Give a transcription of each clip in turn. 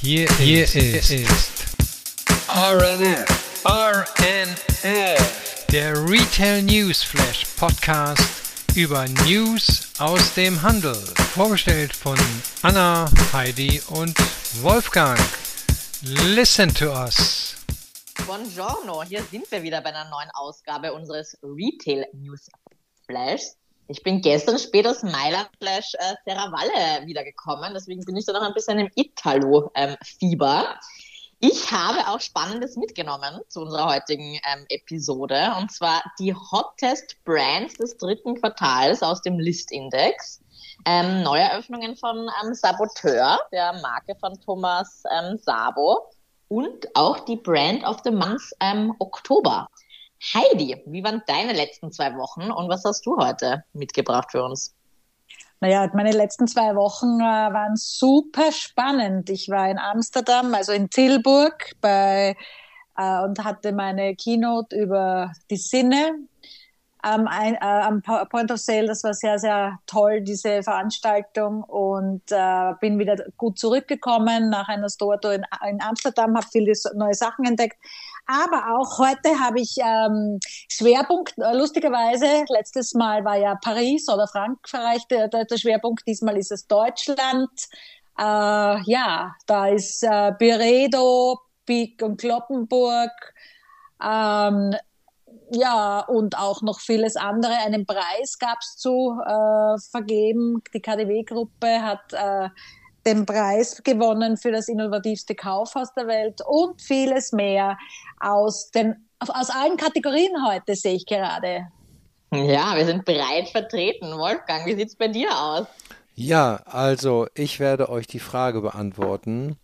Hier, Hier ist, ist RNF. RNF. Der Retail News Flash Podcast über News aus dem Handel. Vorgestellt von Anna, Heidi und Wolfgang. Listen to us. Buongiorno, hier sind wir wieder bei einer neuen Ausgabe unseres Retail News Flashs. Ich bin gestern spät aus Mailand slash äh, Serravalle wiedergekommen, deswegen bin ich da noch ein bisschen im Italo-Fieber. Ähm, ich habe auch Spannendes mitgenommen zu unserer heutigen ähm, Episode, und zwar die Hottest Brands des dritten Quartals aus dem Listindex. Ähm, Neueröffnungen von ähm, Saboteur, der Marke von Thomas ähm, Sabo, und auch die Brand of the Month ähm, Oktober. Heidi, wie waren deine letzten zwei Wochen und was hast du heute mitgebracht für uns? Naja, meine letzten zwei Wochen äh, waren super spannend. Ich war in Amsterdam, also in Tilburg bei, äh, und hatte meine Keynote über die Sinne am, äh, am Point of Sale. Das war sehr, sehr toll, diese Veranstaltung und äh, bin wieder gut zurückgekommen nach einer Store in, in Amsterdam, habe viele neue Sachen entdeckt. Aber auch heute habe ich ähm, Schwerpunkt, äh, lustigerweise, letztes Mal war ja Paris oder Frankreich der, der, der Schwerpunkt, diesmal ist es Deutschland. Äh, ja, da ist äh, Beredo, Pik und Kloppenburg, ähm, ja, und auch noch vieles andere. Einen Preis gab es zu äh, vergeben. Die KDW-Gruppe hat äh, den Preis gewonnen für das innovativste Kaufhaus der Welt und vieles mehr aus, den, aus allen Kategorien heute, sehe ich gerade. Ja, wir sind breit vertreten. Wolfgang, wie sieht es bei dir aus? Ja, also ich werde euch die Frage beantworten.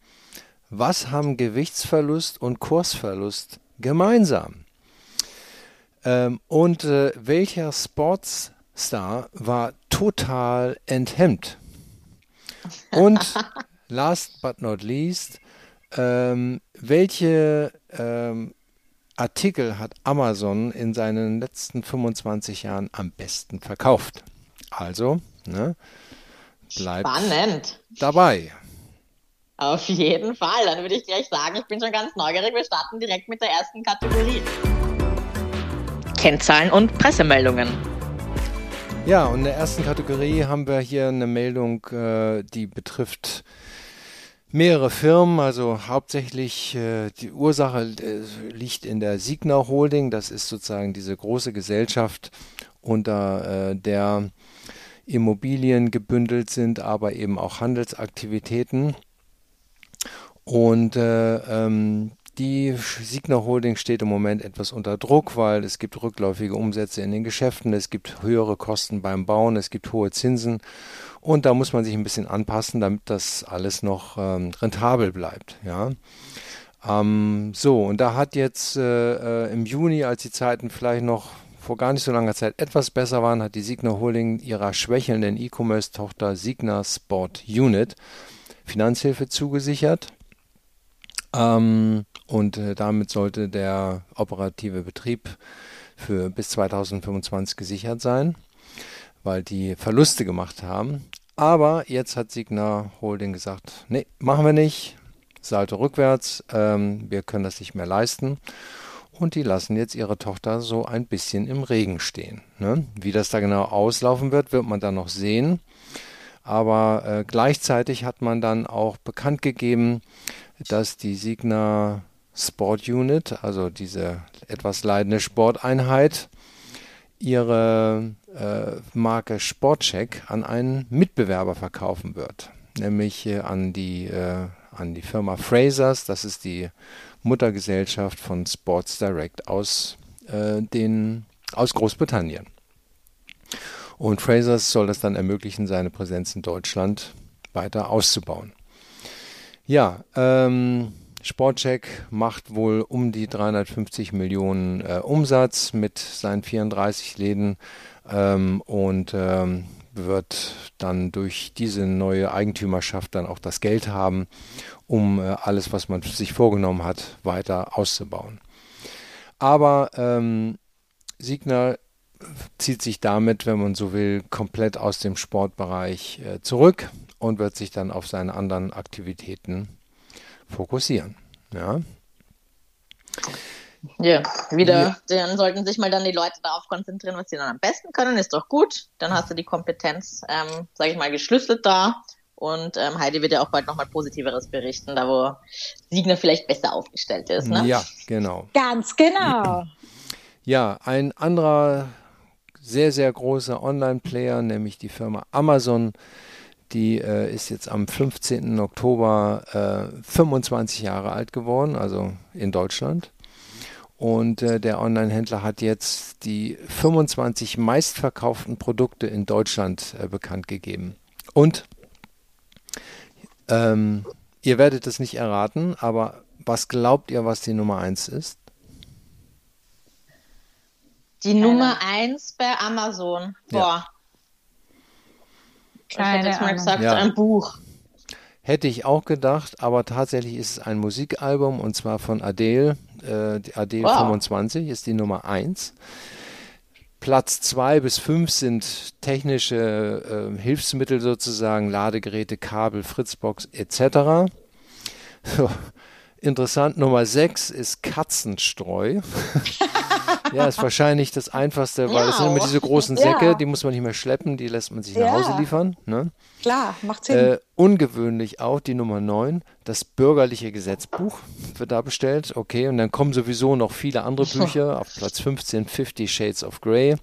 Was haben Gewichtsverlust und Kursverlust gemeinsam? Ähm, und äh, welcher Sportstar war total enthemmt? Und last but not least, ähm, welche ähm, Artikel hat Amazon in seinen letzten 25 Jahren am besten verkauft? Also, ne, bleibt Spannend. dabei. Auf jeden Fall. Dann würde ich gleich sagen, ich bin schon ganz neugierig. Wir starten direkt mit der ersten Kategorie. Kennzahlen und Pressemeldungen. Ja, und in der ersten Kategorie haben wir hier eine Meldung, äh, die betrifft mehrere Firmen, also hauptsächlich äh, die Ursache äh, liegt in der Signa Holding, das ist sozusagen diese große Gesellschaft, unter der Immobilien gebündelt sind, aber eben auch Handelsaktivitäten. Und äh, ähm, die Signa Holding steht im Moment etwas unter Druck, weil es gibt rückläufige Umsätze in den Geschäften, es gibt höhere Kosten beim Bauen, es gibt hohe Zinsen und da muss man sich ein bisschen anpassen, damit das alles noch ähm, rentabel bleibt. Ja. Ähm, so, und da hat jetzt äh, äh im Juni, als die Zeiten vielleicht noch vor gar nicht so langer Zeit etwas besser waren, hat die Signa Holding ihrer schwächelnden E-Commerce-Tochter Signa Sport Unit Finanzhilfe zugesichert. Ähm, und äh, damit sollte der operative Betrieb für bis 2025 gesichert sein, weil die Verluste gemacht haben. Aber jetzt hat Signa Holding gesagt, nee, machen wir nicht. Salto rückwärts, ähm, wir können das nicht mehr leisten. Und die lassen jetzt ihre Tochter so ein bisschen im Regen stehen. Ne? Wie das da genau auslaufen wird, wird man dann noch sehen. Aber äh, gleichzeitig hat man dann auch bekannt gegeben, dass die Signa Sport Unit, also diese etwas leidende Sporteinheit, ihre äh, Marke Sportcheck an einen Mitbewerber verkaufen wird, nämlich äh, an die äh, an die Firma Frasers, das ist die Muttergesellschaft von Sports Direct aus äh, den aus Großbritannien. Und Frasers soll das dann ermöglichen, seine Präsenz in Deutschland weiter auszubauen. Ja, ähm, Sportcheck macht wohl um die 350 Millionen äh, Umsatz mit seinen 34 Läden ähm, und ähm, wird dann durch diese neue Eigentümerschaft dann auch das Geld haben, um äh, alles, was man sich vorgenommen hat, weiter auszubauen. Aber ähm, Signer zieht sich damit, wenn man so will, komplett aus dem Sportbereich äh, zurück und wird sich dann auf seine anderen Aktivitäten fokussieren. Ja. Ja, wieder, ja. dann sollten sich mal dann die Leute darauf konzentrieren, was sie dann am besten können, ist doch gut. Dann hast du die Kompetenz, ähm, sage ich mal, geschlüsselt da. Und ähm, Heidi wird ja auch bald nochmal Positiveres berichten, da wo Siegner vielleicht besser aufgestellt ist. Ne? Ja, genau. Ganz genau. Ja, ein anderer sehr, sehr großer Online-Player, nämlich die Firma Amazon, die äh, ist jetzt am 15. Oktober äh, 25 Jahre alt geworden, also in Deutschland. Und äh, der Online-Händler hat jetzt die 25 meistverkauften Produkte in Deutschland äh, bekannt gegeben. Und ähm, ihr werdet es nicht erraten, aber was glaubt ihr, was die Nummer 1 ist? Die. Nummer 1 bei Amazon. Boah. Ja. Ich hätte jetzt mal gesagt, ja. ein Buch. Hätte ich auch gedacht, aber tatsächlich ist es ein Musikalbum und zwar von Adele. Äh, Adele wow. 25 ist die Nummer 1. Platz 2 bis 5 sind technische äh, Hilfsmittel sozusagen, Ladegeräte, Kabel, Fritzbox etc. So, interessant, Nummer 6 ist Katzenstreu. Ja, ist wahrscheinlich das Einfachste, weil es sind immer diese großen Säcke, ja. die muss man nicht mehr schleppen, die lässt man sich nach Hause liefern. Ne? Klar, macht Sinn. Äh, ungewöhnlich auch die Nummer 9, das bürgerliche Gesetzbuch wird da bestellt. Okay, und dann kommen sowieso noch viele andere Bücher. Auf Platz 15 Fifty Shades of Grey.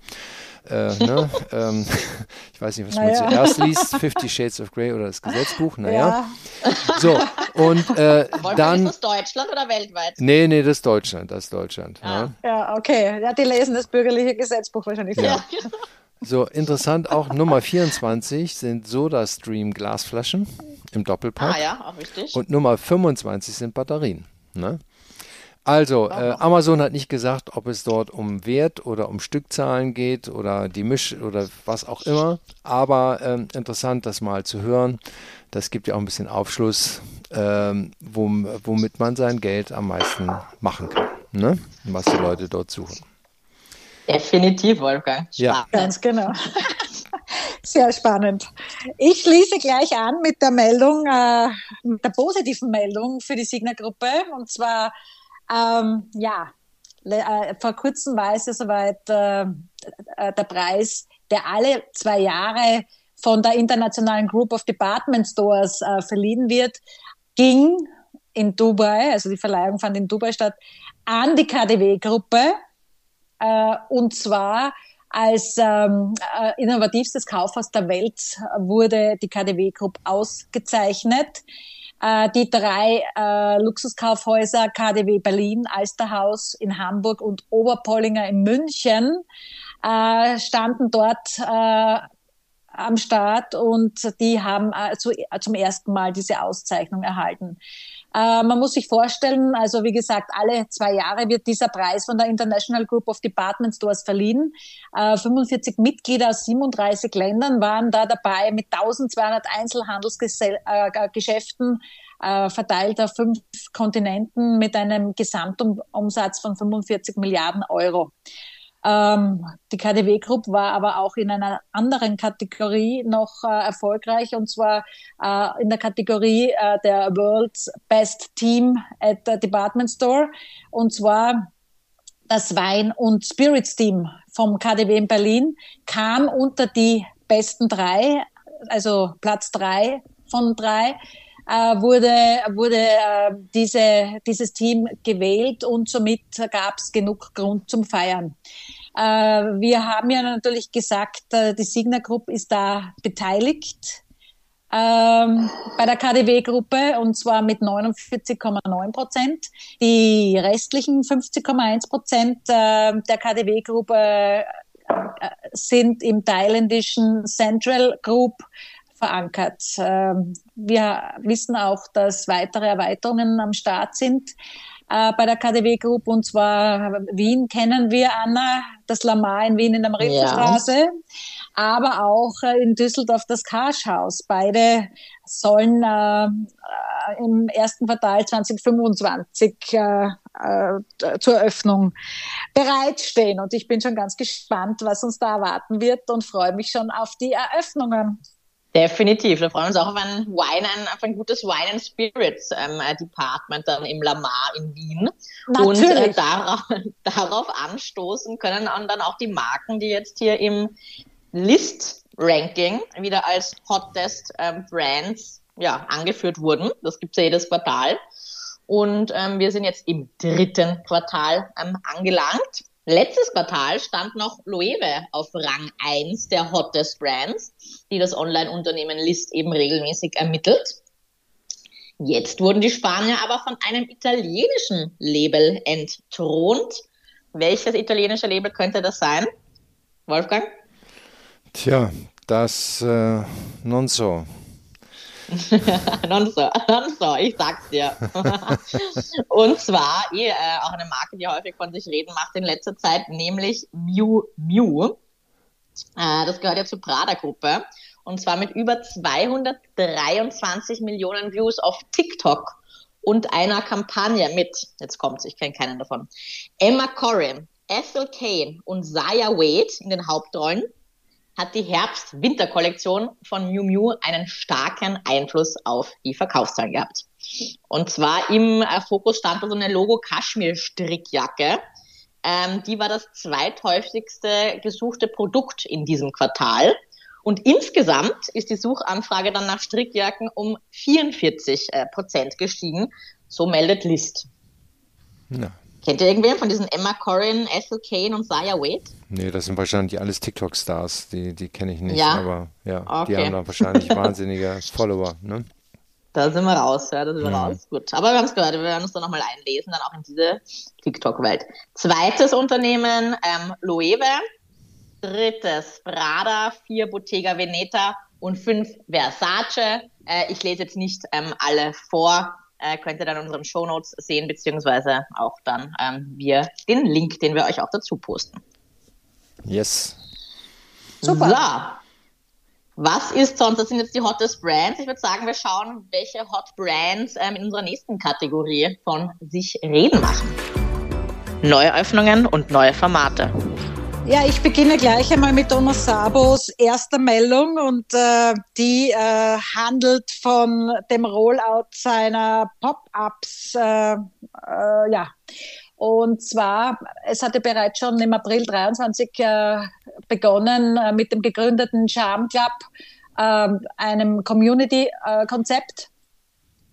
Äh, ne? ähm, ich weiß nicht, was naja. man zuerst liest, Fifty Shades of Grey oder das Gesetzbuch, naja. Ja. So, und äh, dann... Ist das Deutschland oder weltweit? Nee, nee, das ist Deutschland, das ist Deutschland. Ah. Ne? Ja, okay. Ja, die lesen das bürgerliche Gesetzbuch wahrscheinlich. Ja. So, interessant auch Nummer 24 sind Soda-Stream Glasflaschen im Doppelpack. Ah ja, auch richtig. Und Nummer 25 sind Batterien. Ne? Also, äh, Amazon hat nicht gesagt, ob es dort um Wert oder um Stückzahlen geht oder die Misch oder was auch immer. Aber ähm, interessant, das mal zu hören. Das gibt ja auch ein bisschen Aufschluss, ähm, womit man sein Geld am meisten machen kann. Ne? Was die Leute dort suchen. Definitiv, Wolfgang. Ja, ganz genau. Sehr spannend. Ich schließe gleich an mit der Meldung, äh, mit der positiven Meldung für die Signa-Gruppe. Und zwar ähm, ja, äh, vor kurzem war es ja soweit äh, äh, der Preis, der alle zwei Jahre von der Internationalen Group of Department Stores äh, verliehen wird, ging in Dubai, also die Verleihung fand in Dubai statt, an die KDW-Gruppe äh, und zwar als ähm, äh, innovativstes Kaufhaus der Welt wurde die KDW Group ausgezeichnet. Äh, die drei äh, Luxuskaufhäuser KDW Berlin, Alsterhaus in Hamburg und Oberpollinger in München äh, standen dort äh, am Start und die haben äh, zu, zum ersten Mal diese Auszeichnung erhalten. Äh, man muss sich vorstellen, also wie gesagt, alle zwei Jahre wird dieser Preis von der International Group of Department Stores verliehen. Äh, 45 Mitglieder aus 37 Ländern waren da dabei mit 1200 Einzelhandelsgeschäften äh, verteilt auf fünf Kontinenten mit einem Gesamtumsatz von 45 Milliarden Euro. Ähm, die KDW Group war aber auch in einer anderen Kategorie noch äh, erfolgreich und zwar äh, in der Kategorie äh, der World's Best Team at the Department Store und zwar das Wein- und Spirits Team vom KDW in Berlin kam unter die besten drei, also Platz drei von drei wurde, wurde äh, diese, dieses Team gewählt und somit gab es genug Grund zum Feiern. Äh, wir haben ja natürlich gesagt, äh, die Signa Group ist da beteiligt ähm, bei der KDW-Gruppe und zwar mit 49,9 Prozent. Die restlichen 50,1 Prozent äh, der KDW-Gruppe äh, sind im thailändischen Central Group verankert. Ähm, wir wissen auch, dass weitere Erweiterungen am Start sind äh, bei der KDW Group und zwar Wien kennen wir, Anna, das Lamar in Wien in der Marienstraße, ja. aber auch äh, in Düsseldorf das Karschhaus. Beide sollen äh, im ersten Quartal 2025 äh, äh, zur Eröffnung bereitstehen. Und ich bin schon ganz gespannt, was uns da erwarten wird und freue mich schon auf die Eröffnungen. Definitiv. Wir freuen uns auch auf ein Wine, auf ein gutes Wine and Spirits ähm, äh, Department dann im Lamar in Wien. Natürlich. Und äh, darauf, darauf anstoßen können dann auch die Marken, die jetzt hier im List-Ranking wieder als Hottest ähm, Brands ja, angeführt wurden. Das gibt's ja jedes Quartal. Und ähm, wir sind jetzt im dritten Quartal ähm, angelangt. Letztes Quartal stand noch Loewe auf Rang 1 der Hottest Brands, die das Online-Unternehmen List eben regelmäßig ermittelt. Jetzt wurden die Spanier aber von einem italienischen Label entthront. Welches italienische Label könnte das sein? Wolfgang? Tja, das äh, non so. non so, non so, ich sag's dir. und zwar eh, äh, auch eine Marke, die häufig von sich reden macht in letzter Zeit, nämlich Miu Miu. Äh, das gehört ja zur Prada-Gruppe. Und zwar mit über 223 Millionen Views auf TikTok und einer Kampagne mit, jetzt kommt's, ich kenne keinen davon, Emma Corrin, Ethel Kane und Zaya Wade in den Hauptrollen hat die Herbst-Winter-Kollektion von Miu Miu einen starken Einfluss auf die Verkaufszahlen gehabt. Und zwar im äh, Fokus stand da so eine Logo-Kaschmir-Strickjacke. Ähm, die war das zweithäufigste gesuchte Produkt in diesem Quartal. Und insgesamt ist die Suchanfrage dann nach Strickjacken um 44 äh, Prozent gestiegen. So meldet List. Ja. Kennt ihr irgendwen von diesen Emma Corrin, Ethel Kane und Saya Wade? Nee, das sind wahrscheinlich alles TikTok-Stars, die, die kenne ich nicht, ja? aber ja, okay. die haben da wahrscheinlich wahnsinnige Follower, ne? Da sind wir raus, ja, da sind wir mhm. raus. Gut. Aber wir haben es gehört, wir werden uns da nochmal einlesen, dann auch in diese TikTok-Welt. Zweites Unternehmen, ähm, Loewe. Drittes, Prada. Vier, Bottega Veneta. Und fünf, Versace. Äh, ich lese jetzt nicht ähm, alle vor äh, könnt ihr dann in unseren Shownotes sehen, beziehungsweise auch dann ähm, wir den Link, den wir euch auch dazu posten. Yes. Super. So. Was ist sonst? Das sind jetzt die Hottest Brands. Ich würde sagen, wir schauen, welche Hot Brands ähm, in unserer nächsten Kategorie von sich reden machen. Neue Öffnungen und neue Formate. Ja, ich beginne gleich einmal mit Thomas Sabos erster Meldung und äh, die äh, handelt von dem Rollout seiner Pop-ups. Äh, äh, ja, und zwar, es hatte bereits schon im April 23 äh, begonnen äh, mit dem gegründeten Charm Club, äh, einem Community-Konzept.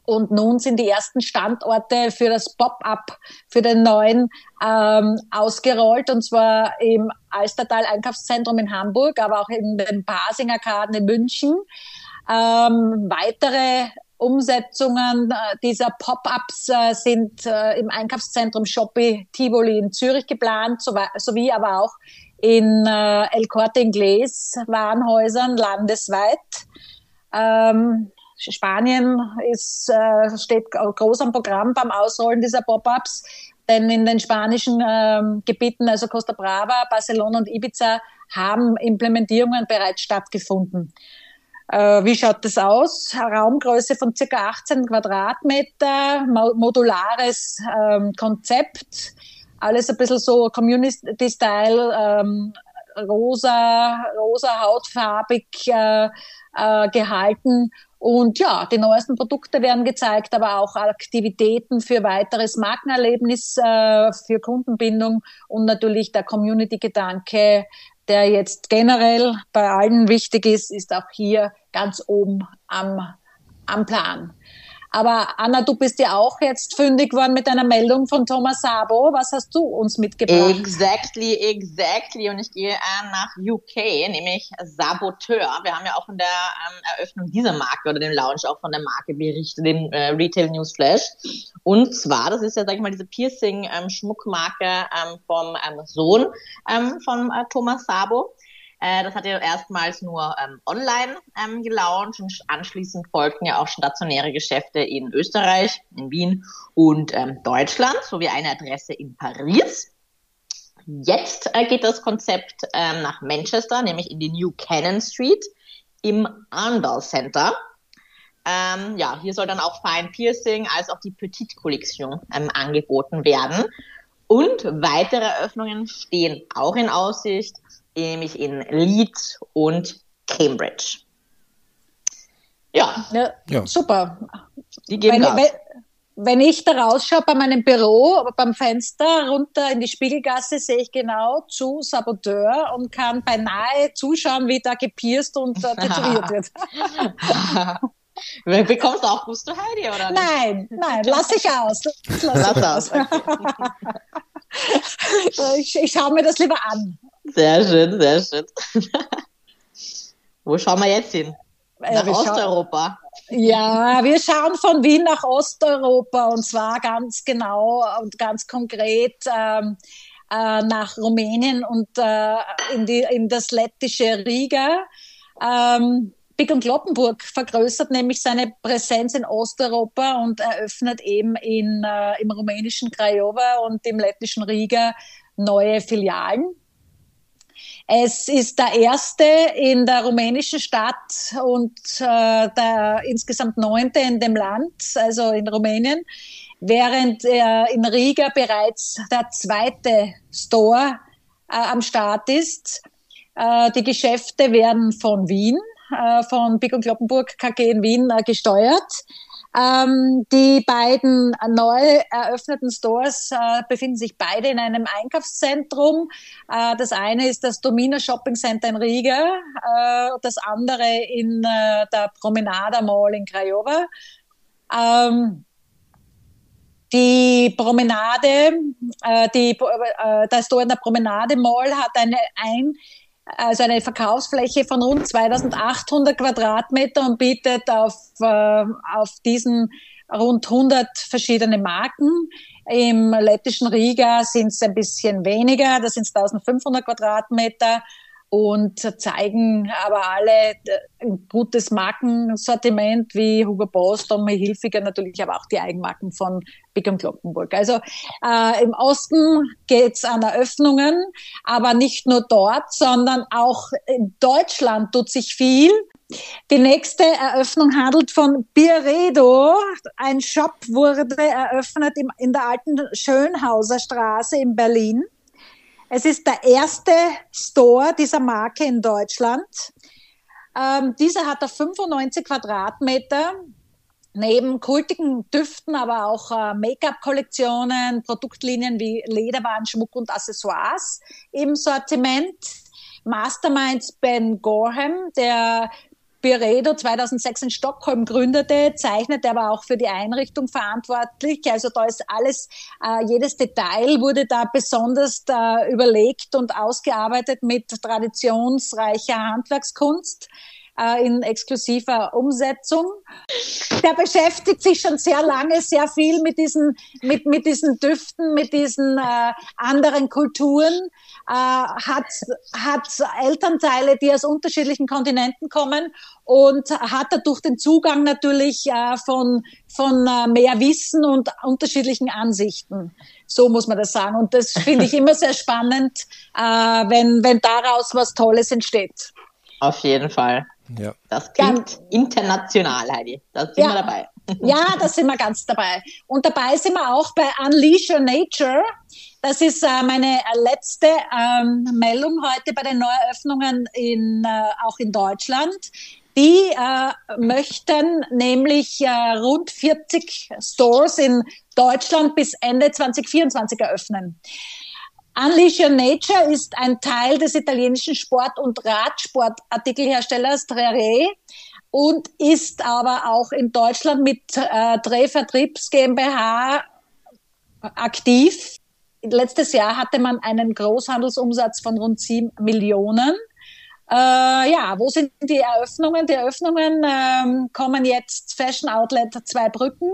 Und nun sind die ersten Standorte für das Pop-up, für den neuen ähm, ausgerollt. Und zwar im Alstertal Einkaufszentrum in Hamburg, aber auch in den Basinger Karten in München. Ähm, weitere Umsetzungen äh, dieser Pop-ups äh, sind äh, im Einkaufszentrum Shopee Tivoli in Zürich geplant, sowie aber auch in El Corte Inglés Warenhäusern landesweit. Ähm, Spanien ist, äh, steht groß am Programm beim Ausrollen dieser Pop-ups, denn in den spanischen ähm, Gebieten, also Costa Brava, Barcelona und Ibiza, haben Implementierungen bereits stattgefunden. Äh, wie schaut das aus? Raumgröße von circa 18 Quadratmeter, modulares ähm, Konzept, alles ein bisschen so Community-Style, ähm, rosa, rosa hautfarbig äh, äh, gehalten und ja, die neuesten Produkte werden gezeigt, aber auch Aktivitäten für weiteres Markenerlebnis, äh, für Kundenbindung und natürlich der Community-Gedanke, der jetzt generell bei allen wichtig ist, ist auch hier ganz oben am, am Plan. Aber Anna, du bist ja auch jetzt fündig worden mit einer Meldung von Thomas Sabo. Was hast du uns mitgebracht? Exactly, exactly. Und ich gehe äh, nach UK, nämlich Saboteur. Wir haben ja auch in der ähm, Eröffnung dieser Marke oder dem Launch auch von der Marke berichtet, den äh, Retail News Flash. Und zwar, das ist ja, sag ich mal, diese Piercing-Schmuckmarke ähm, ähm, vom ähm, Sohn ähm, von äh, Thomas Sabo. Äh, das hat ja erstmals nur ähm, online ähm, gelauncht und anschließend folgten ja auch stationäre Geschäfte in Österreich, in Wien und ähm, Deutschland sowie eine Adresse in Paris. Jetzt äh, geht das Konzept ähm, nach Manchester, nämlich in die New Cannon Street im Arndal Center. Ähm, ja, hier soll dann auch Fine Piercing als auch die Petite Collection ähm, angeboten werden. Und weitere Eröffnungen stehen auch in Aussicht nämlich in Leeds und Cambridge. Ja. ja, ja. super. Die geben wenn, wenn, wenn ich da rausschaue bei meinem Büro, beim Fenster runter in die Spiegelgasse, sehe ich genau zu Saboteur und kann beinahe zuschauen, wie da gepierst und äh, tätowiert wird. Bekommst du auch Gusto, Heidi, oder nicht? Nein, nein, lass ich aus. Lass, lass aus. Okay. ich, ich schaue mir das lieber an. Sehr schön, sehr schön. Wo schauen wir jetzt hin? Äh, Nach Osteuropa. Ja, wir schauen von Wien nach Osteuropa und zwar ganz genau und ganz konkret ähm, äh, nach Rumänien und äh, in, die, in das lettische Riga. Ähm, Big und Kloppenburg vergrößert nämlich seine Präsenz in Osteuropa und eröffnet eben in, äh, im rumänischen Craiova und im lettischen Riga neue Filialen. Es ist der erste in der rumänischen Stadt und äh, der insgesamt neunte in dem Land, also in Rumänien, während äh, in Riga bereits der zweite Store äh, am Start ist. Äh, die Geschäfte werden von Wien, äh, von Big und Kloppenburg KG in Wien äh, gesteuert. Ähm, die beiden neu eröffneten Stores äh, befinden sich beide in einem Einkaufszentrum. Äh, das eine ist das Domina Shopping Center in Riga, äh, das andere in äh, der Promenada Mall in Craiova. Ähm, die Promenade, äh, die, äh, der Store in der Promenade Mall hat eine ein also eine Verkaufsfläche von rund 2800 Quadratmeter und bietet auf, äh, auf diesen rund 100 verschiedene Marken. Im lettischen Riga sind es ein bisschen weniger, das sind 1500 Quadratmeter und zeigen aber alle ein gutes Markensortiment wie Hugo Boss, Tommy Hilfiger, natürlich aber auch die Eigenmarken von Big Glockenburg. Also äh, im Osten geht's an Eröffnungen, aber nicht nur dort, sondern auch in Deutschland tut sich viel. Die nächste Eröffnung handelt von Biredo. Ein Shop wurde eröffnet im, in der alten Schönhauser Straße in Berlin. Es ist der erste Store dieser Marke in Deutschland. Ähm, dieser hat da 95 Quadratmeter. Neben kultigen Düften, aber auch äh, Make-up-Kollektionen, Produktlinien wie Lederwaren, Schmuck und Accessoires im Sortiment. Masterminds Ben Gorham, der Piredo 2006 in Stockholm gründete, zeichnete aber auch für die Einrichtung verantwortlich. Also da ist alles, äh, jedes Detail wurde da besonders äh, überlegt und ausgearbeitet mit traditionsreicher Handwerkskunst äh, in exklusiver Umsetzung. Der beschäftigt sich schon sehr lange, sehr viel mit diesen, mit, mit diesen Düften, mit diesen äh, anderen Kulturen, äh, hat, hat Elternteile, die aus unterschiedlichen Kontinenten kommen und hat dadurch den Zugang natürlich äh, von, von äh, mehr Wissen und unterschiedlichen Ansichten. So muss man das sagen. Und das finde ich immer sehr spannend, äh, wenn, wenn daraus was Tolles entsteht. Auf jeden Fall. Ja. Das klingt ja. international, Heidi. Da sind ja. wir dabei. Ja, da sind wir ganz dabei. Und dabei sind wir auch bei Unleash Your Nature. Das ist äh, meine letzte ähm, Meldung heute bei den Neueröffnungen in, äh, auch in Deutschland. Die äh, möchten nämlich äh, rund 40 Stores in Deutschland bis Ende 2024 eröffnen. Unleash Your Nature ist ein Teil des italienischen Sport- und Radsportartikelherstellers Trere und ist aber auch in Deutschland mit äh, Drehvertriebs GmbH aktiv. Letztes Jahr hatte man einen Großhandelsumsatz von rund 7 Millionen. Äh, ja, wo sind die Eröffnungen? Die Eröffnungen ähm, kommen jetzt Fashion Outlet Zweibrücken,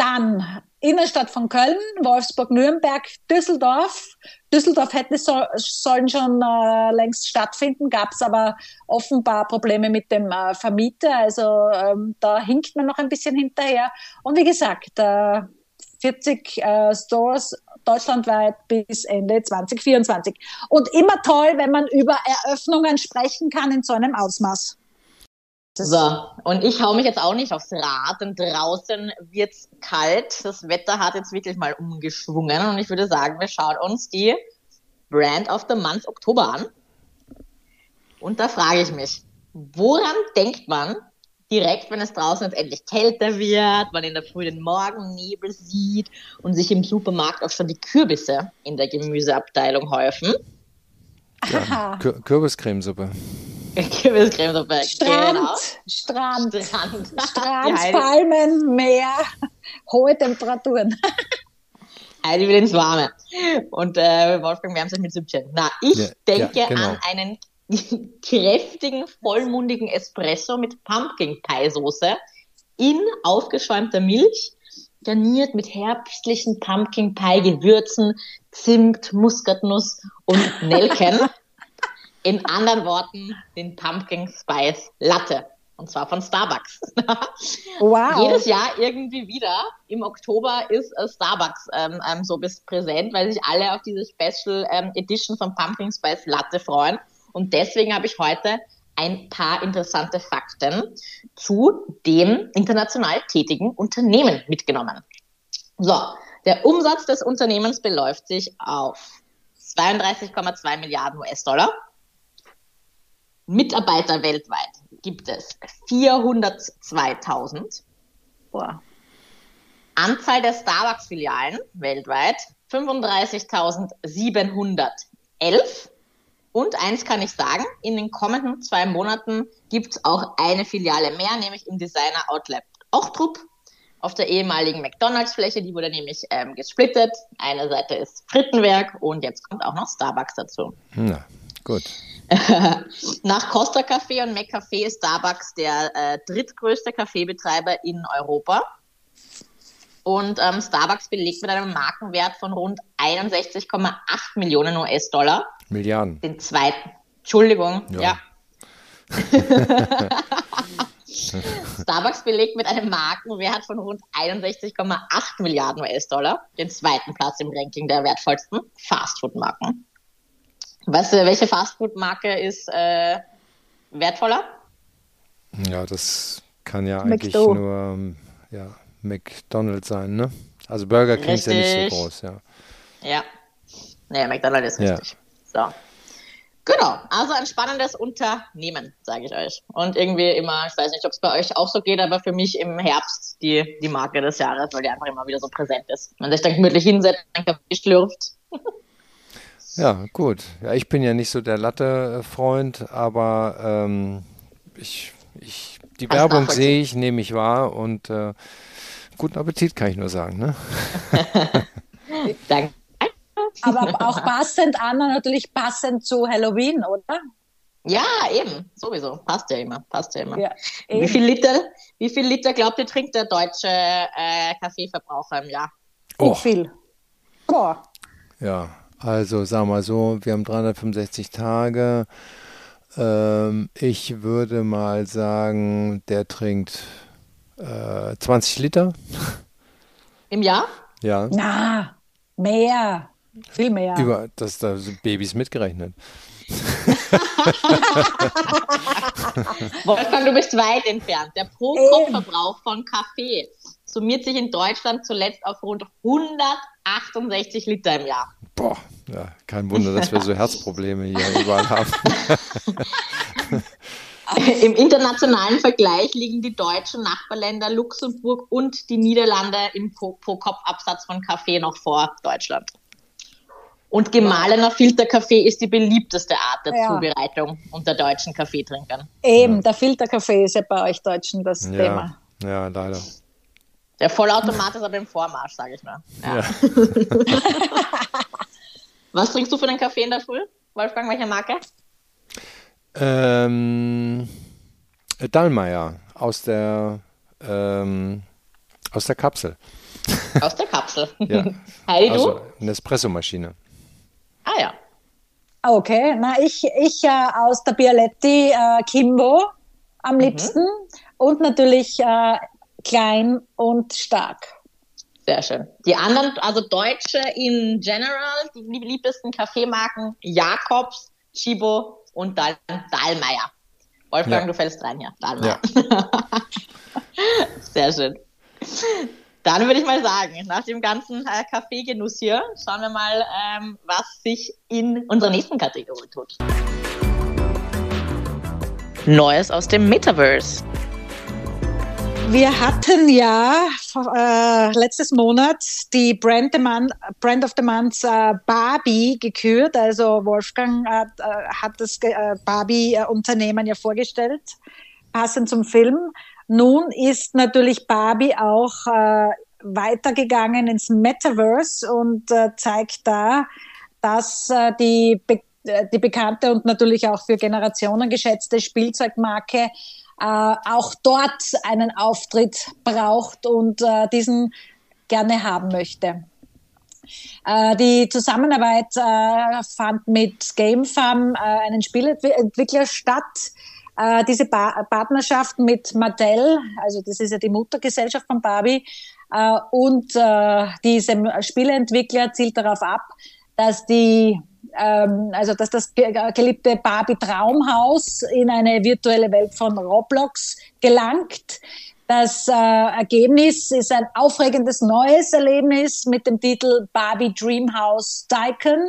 dann Innenstadt von Köln, Wolfsburg, Nürnberg, Düsseldorf. Düsseldorf hätte so, sollen schon äh, längst stattfinden, gab es aber offenbar Probleme mit dem äh, Vermieter. Also ähm, da hinkt man noch ein bisschen hinterher. Und wie gesagt, äh, 40 äh, Stores deutschlandweit bis Ende 2024. Und immer toll, wenn man über Eröffnungen sprechen kann in so einem Ausmaß. So, und ich hau mich jetzt auch nicht aufs Rad, denn draußen wird's kalt. Das Wetter hat jetzt wirklich mal umgeschwungen und ich würde sagen, wir schauen uns die Brand of the Month Oktober an. Und da frage ich mich, woran denkt man direkt, wenn es draußen jetzt endlich kälter wird, man in der Früh den Morgennebel sieht und sich im Supermarkt auch schon die Kürbisse in der Gemüseabteilung häufen. Ja, Kür Kürbiscremesuppe. Kürbiscremesuppe, Strand, genau. Strand, Strand. Strand, Palmen, Meer, hohe Temperaturen. Heidi will ins Warme. Und äh, Wolfgang wärmt sich mit Süppchen. Na, ich Ja, denke ja, genau. an einen kräftigen, vollmundigen Espresso mit Pumpkin Pie Soße in aufgeschäumter Milch, garniert mit herbstlichen Pumpkin Pie Gewürzen, Zimt, Muskatnuss und Nelken. In anderen Worten den Pumpkin Spice Latte. Und zwar von Starbucks. Wow. Jedes Jahr irgendwie wieder. Im Oktober ist äh, Starbucks ähm, ähm, so bis präsent, weil sich alle auf diese Special ähm, Edition von Pumpkin Spice Latte freuen. Und deswegen habe ich heute ein paar interessante Fakten zu dem international tätigen Unternehmen mitgenommen. So, der Umsatz des Unternehmens beläuft sich auf 32,2 Milliarden US-Dollar. Mitarbeiter weltweit gibt es 402.000. Boah. Anzahl der Starbucks-Filialen weltweit 35.711. Und eins kann ich sagen, in den kommenden zwei Monaten gibt es auch eine Filiale mehr, nämlich im Designer Outlet Ochtrup auf der ehemaligen McDonalds-Fläche. Die wurde nämlich ähm, gesplittet. Eine Seite ist Frittenwerk und jetzt kommt auch noch Starbucks dazu. Na, gut. Nach Costa Café und McCafé ist Starbucks der äh, drittgrößte Kaffeebetreiber in Europa. Und ähm, Starbucks belegt mit einem Markenwert von rund 61,8 Millionen US-Dollar Milliarden. den zweiten. Entschuldigung, Ja. ja. Starbucks belegt mit einem Markenwert von rund 61,8 Milliarden US-Dollar den zweiten Platz im Ranking der wertvollsten Fastfood-Marken. Weißt du, welche Fastfood-Marke ist äh, wertvoller? Ja, das kann ja eigentlich McDo. nur ähm, ja, McDonald's sein, ne? Also Burger King ist ja nicht Richtig. so groß, ja. Ja. Nee, McDonald's ist Ja. richtig. So. Genau, also ein spannendes Unternehmen, sage ich euch. Und irgendwie immer, ich weiß nicht, ob es bei euch auch so geht, aber für mich im Herbst die, die Marke des Jahres, weil die einfach immer wieder so präsent ist. Man sich dann gemütlich hinsetzt, einen Kaffee schlürft. Ja, gut. Ja, ich bin ja nicht so der Latte-Freund, aber ähm, ich, ich, die Kannst Werbung nachvollziehen. sehe ich, nehme ich wahr und äh, guten Appetit kann ich nur sagen, ne? Danke. Aber auch passend, Anna, natürlich passend zu Halloween, oder? Ja, eben, sowieso. Passt ja immer, passt ja immer. Ja, wie viel Liter, wie viel Liter glaubt ihr, trinkt der deutsche äh, Kaffeeverbraucher im Jahr? Oh, Nicht viel. Boah. ja, also sagen wir mal so, wir haben 365 Tage. Ähm, ich würde mal sagen, der trinkt äh, 20 Liter. Im Jahr? Ja, Na, mehr. Viel mehr. über das da sind Babys mitgerechnet. Wolfgang, du bist weit entfernt. Der Pro-Kopf-Verbrauch von Kaffee summiert sich in Deutschland zuletzt auf rund 168 Liter im Jahr. Boah, ja, kein Wunder, dass wir so Herzprobleme hier überall haben. Im internationalen Vergleich liegen die deutschen Nachbarländer Luxemburg und die Niederlande im Pro- Pro-Kopf-Absatz von Kaffee noch vor Deutschland. Und gemahlener Filterkaffee ist die beliebteste Art der Ja. Zubereitung unter deutschen Kaffeetrinkern. Eben, der Filterkaffee ist ja bei euch Deutschen das Ja, Thema. ja, leider. Der Vollautomat ist aber im Vormarsch, sage ich mal. Ja. Was trinkst du für einen Kaffee in der Früh? Wolfgang, welche Marke? Ähm, Dallmayr aus der ähm, aus der Kapsel. Aus der Kapsel. Ja. Heidi, du? Also eine Espressomaschine. Ah ja. Okay, na ich, ich äh, aus der Bialetti äh, Kimbo am Mhm. liebsten und natürlich äh, klein und stark. Sehr schön. Die anderen, also Deutsche in general, die lieb- liebsten Kaffeemarken, Jakobs, Chibo und dann Dahlmeier. Wolfgang, Ja. du fällst rein hier. Dahlmeier. Ja. Sehr schön. Dann würde ich mal sagen, nach dem ganzen äh, Kaffeegenuss hier, schauen wir mal, ähm, was sich in unserer nächsten Kategorie tut. Neues aus dem Metaverse. Wir hatten ja äh, letztes Monat die Brand, Month, Brand of the Month äh, Barbie gekürt. Also Wolfgang hat, äh, hat das äh, Barbie-Unternehmen ja vorgestellt, passend zum Film. Nun ist natürlich Barbie auch äh, weitergegangen ins Metaverse und äh, zeigt da, dass die, die bekannte und natürlich auch für Generationen geschätzte Spielzeugmarke äh, auch dort einen Auftritt braucht und äh, diesen gerne haben möchte. Äh, die Zusammenarbeit äh, fand mit GameFam, äh, einen Spielentwickler, statt. Äh, diese Partnerschaft mit Mattel, also das ist ja die Muttergesellschaft von Barbie, und äh, diese Spieleentwickler zielt darauf ab, dass die ähm, also dass das geliebte Barbie Traumhaus in eine virtuelle Welt von Roblox gelangt. Das äh, Ergebnis ist ein aufregendes neues Erlebnis mit dem Titel Barbie Dreamhouse Tycoon,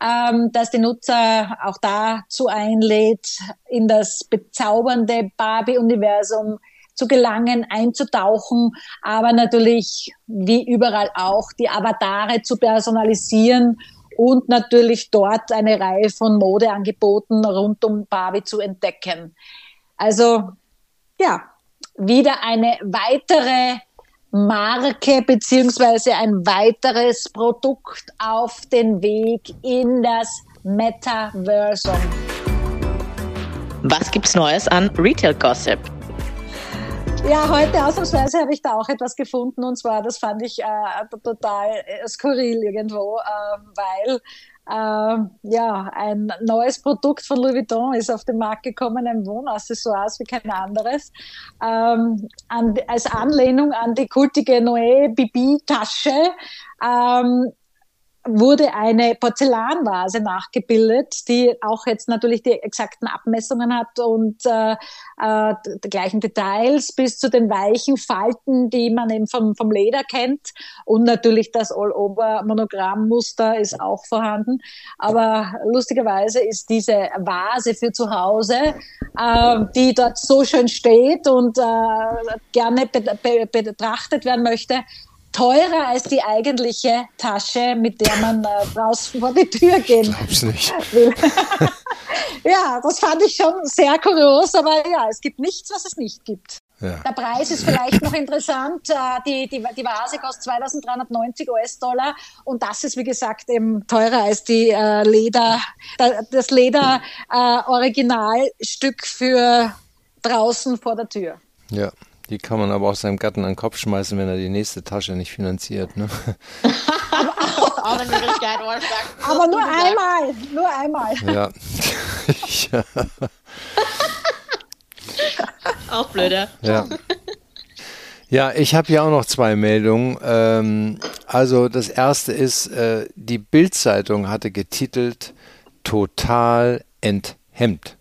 ähm, das die Nutzer auch dazu einlädt, in das bezaubernde Barbie-Universum zu gelangen, einzutauchen, aber natürlich wie überall auch die Avatare zu personalisieren und natürlich dort eine Reihe von Modeangeboten rund um Barbie zu entdecken. Also ja, wieder eine weitere Marke beziehungsweise ein weiteres Produkt auf den Weg in das Metaversum. Was gibt's Neues an Retail Gossip? Ja, heute ausnahmsweise habe ich da auch etwas gefunden und zwar, das fand ich äh, total äh, skurril irgendwo, äh, weil äh, ja, ein neues Produkt von Louis Vuitton ist auf den Markt gekommen, ein Wohnaccessoires wie kein anderes, ähm, an, als Anlehnung an die kultige Noé Bibi Tasche. Ähm, wurde eine Porzellanvase nachgebildet, die auch jetzt natürlich die exakten Abmessungen hat und äh, äh, die gleichen Details bis zu den weichen Falten, die man eben vom, vom Leder kennt. Und natürlich das All-Over-Monogrammmuster ist auch vorhanden. Aber lustigerweise ist diese Vase für zu Hause, äh, die dort so schön steht und äh, gerne be be betrachtet werden möchte, teurer als die eigentliche Tasche, mit der man äh, draußen vor die Tür gehen Glaub's nicht. will. ja, das fand ich schon sehr kurios, aber ja, es gibt nichts, was es nicht gibt. Ja. Der Preis ist vielleicht noch interessant. Äh, die, die, die Vase kostet 2390 US-Dollar und das ist, wie gesagt, eben teurer als die äh, Leder, das Leder-Originalstück äh, für draußen vor der Tür. Ja. Die kann man aber auch seinem Gatten an den Kopf schmeißen, wenn er die nächste Tasche nicht finanziert. Ne? aber, aber nur einmal, nur einmal. Ja. ja. Auch blöder. Ja. Ja, ich habe hier auch noch zwei Meldungen. Ähm, also das erste ist, äh, die Bildzeitung hatte getitelt Total enthemmt.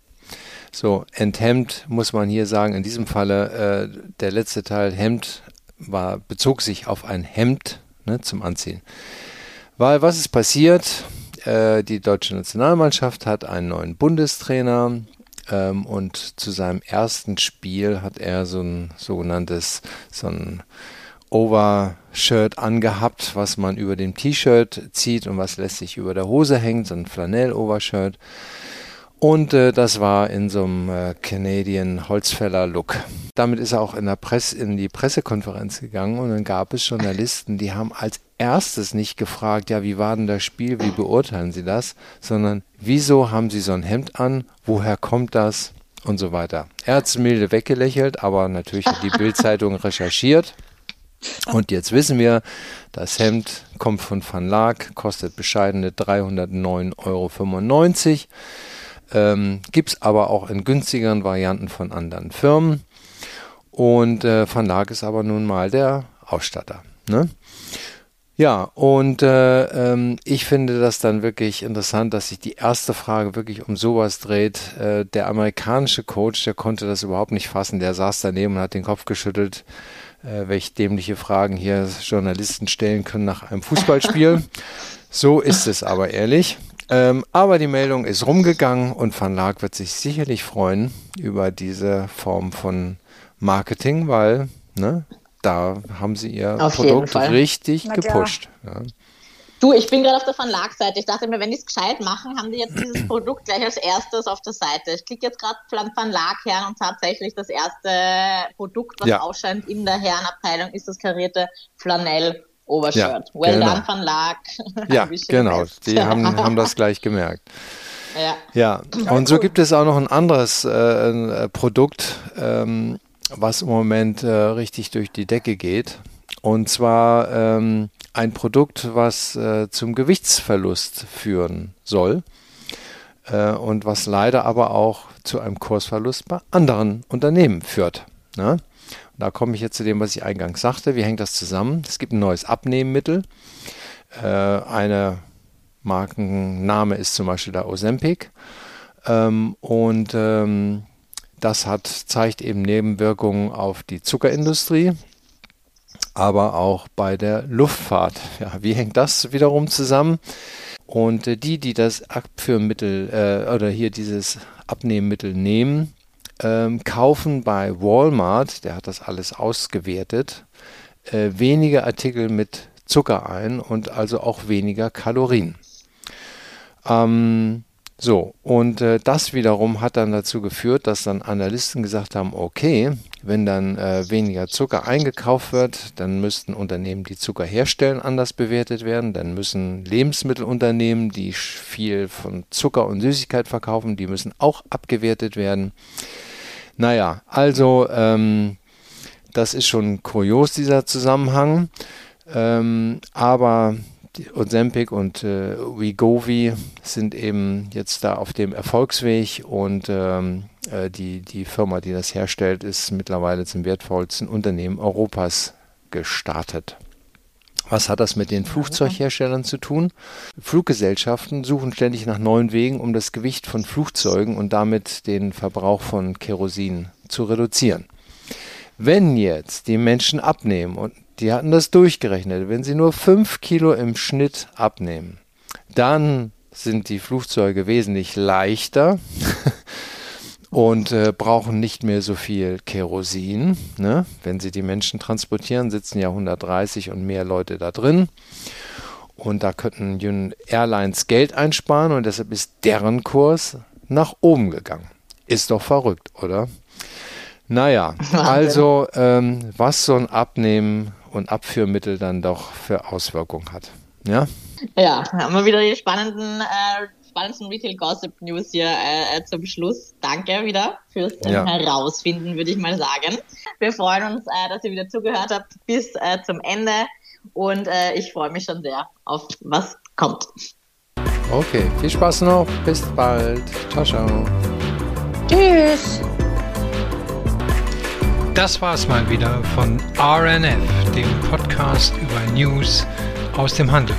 So, enthemmt muss man hier sagen, in diesem Falle, äh, der letzte Teil Hemd war, bezog sich auf ein Hemd ne, zum Anziehen. Weil was ist passiert? Äh, die deutsche Nationalmannschaft hat einen neuen Bundestrainer ähm, und zu seinem ersten Spiel hat er so ein sogenanntes, so ein Overshirt angehabt, was man über dem T-Shirt zieht und was lässt sich über der Hose hängen, so ein Flanell-Overshirt. Und äh, das war in so einem äh, Canadian Holzfäller Look. Damit ist er auch in, der Presse, in die Pressekonferenz gegangen und dann gab es Journalisten, die haben als erstes nicht gefragt, ja, wie war denn das Spiel, wie beurteilen Sie das, sondern wieso haben Sie so ein Hemd an, woher kommt das und so weiter. Er hat es milde weggelächelt, aber natürlich hat die Bildzeitung recherchiert. Und jetzt wissen wir, das Hemd kommt von Van Laak, kostet bescheidene 309,95 Euro. Ähm, Gibt es aber auch in günstigeren Varianten von anderen Firmen. Und äh, Laak ist aber nun mal der Ausstatter. Ne? Ja, und äh, ähm, ich finde das dann wirklich interessant, dass sich die erste Frage wirklich um sowas dreht. Äh, der amerikanische Coach, der konnte das überhaupt nicht fassen. Der saß daneben und hat den Kopf geschüttelt, äh, welche dämliche Fragen hier Journalisten stellen können nach einem Fußballspiel. so ist es aber ehrlich. Ähm, aber die Meldung ist rumgegangen und Van Laak wird sich sicherlich freuen über diese Form von Marketing, weil Ne? Da haben sie ihr Auf Produkt richtig gepusht. Ja. Du, ich bin gerade auf der Verlagsseite. Ich dachte mir, wenn die es gescheit machen, haben die jetzt dieses Produkt gleich als erstes auf der Seite. Ich klicke jetzt gerade Verlag her und tatsächlich das erste Produkt, was ja. ausscheint in der Herrenabteilung, ist das karierte Flanell. Obershirt. Ja, well genau. done, Verlag. Ja, genau. Die haben, haben das gleich gemerkt. Ja. ja. Und so gibt es auch noch ein anderes äh, Produkt, ähm, was im Moment äh, richtig durch die Decke geht. Und zwar ähm, ein Produkt, was äh, zum Gewichtsverlust führen soll äh, und was leider aber auch zu einem Kursverlust bei anderen Unternehmen führt. Ne? Da komme ich jetzt zu dem, was ich eingangs sagte. Wie hängt das zusammen? Es gibt ein neues Abnehmmittel. Äh, eine Markenname ist zum Beispiel der Ozempic. Ähm, und ähm, das hat, zeigt eben Nebenwirkungen auf die Zuckerindustrie, aber auch bei der Luftfahrt. Ja, wie hängt das wiederum zusammen? Und äh, die, die das Abführmittel äh, oder hier dieses Abnehmmittel nehmen, ähm, kaufen bei Walmart, der hat das alles ausgewertet, äh, weniger Artikel mit Zucker ein und also auch weniger Kalorien. Ähm, so, und äh, das wiederum hat dann dazu geführt, dass dann Analysten gesagt haben, okay, wenn dann äh, weniger Zucker eingekauft wird, dann müssten Unternehmen, die Zucker herstellen, anders bewertet werden. Dann müssen Lebensmittelunternehmen, die viel von Zucker und Süßigkeit verkaufen, die müssen auch abgewertet werden. Naja, also ähm, das ist schon kurios, dieser Zusammenhang. Ähm, aber Ozempic und äh, Wegovy sind eben jetzt da auf dem Erfolgsweg und ähm, äh, die, die Firma, die das herstellt, ist mittlerweile zum wertvollsten Unternehmen Europas gestartet. Was hat das mit den Flugzeugherstellern zu tun? Fluggesellschaften suchen ständig nach neuen Wegen, um das Gewicht von Flugzeugen und damit den Verbrauch von Kerosin zu reduzieren. Wenn jetzt die Menschen abnehmen und die hatten das durchgerechnet. Wenn sie nur 5 Kilo im Schnitt abnehmen, dann sind die Flugzeuge wesentlich leichter und äh, brauchen nicht mehr so viel Kerosin. Ne? Wenn sie die Menschen transportieren, sitzen ja 130 und mehr Leute da drin. Und da könnten Airlines Geld einsparen und deshalb ist deren Kurs nach oben gegangen. Ist doch verrückt, oder? Naja, also ähm, was so ein Abnehmen und Abführmittel dann doch für Auswirkungen hat. Ja? Ja, haben wir wieder die spannenden, äh, spannendsten Retail Gossip News hier äh, zum Schluss. Danke wieder fürs äh, ja. Herausfinden, würde ich mal sagen. Wir freuen uns, äh, dass ihr wieder zugehört habt bis äh, zum Ende und äh, ich freue mich schon sehr auf was kommt. Okay, viel Spaß noch. Bis bald. Ciao, ciao. Tschüss. Das war's mal wieder von RNF, dem Podcast über News aus dem Handel.